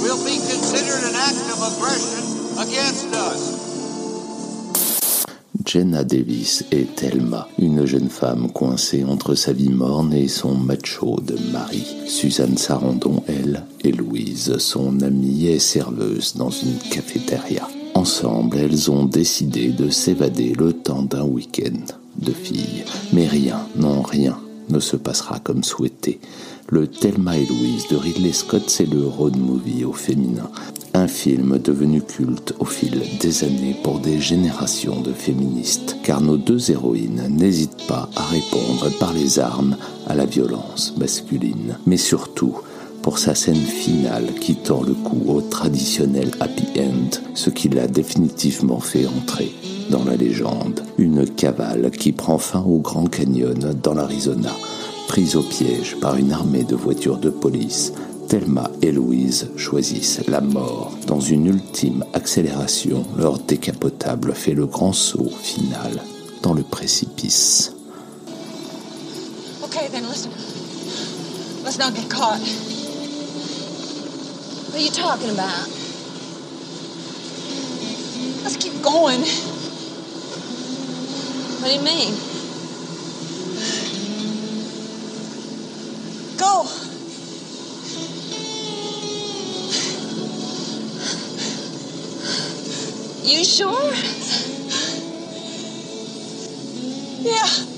will be considered an act of aggression against us. Jenna Davis est Thelma, une jeune femme coincée entre sa vie morne et son macho de mari. Suzanne Sarandon, elle, et Louise, son amie et serveuse dans une cafétéria. Ensemble, elles ont décidé de s'évader le temps d'un week-end de filles. Mais rien, non rien, ne se passera comme souhaité. Le Thelma et Louise de Ridley Scott, c'est le road movie au féminin. Un film devenu culte au fil des années pour des générations de féministes. Car nos deux héroïnes n'hésitent pas à répondre par les armes à la violence masculine. Mais surtout, pour sa scène finale qui tord le cou au traditionnel happy end, ce qui l'a définitivement fait entrer dans la légende. Une cavale qui prend fin au Grand Canyon dans l'Arizona, prise au piège par une armée de voitures de police. Thelma et Louise choisissent la mort. Dans une ultime accélération, leur décapotable fait le grand saut final dans le précipice. Okay, then listen. Let's not get caught. What are you talking about? Let's keep going. What do you mean? Go. You sure? Yeah.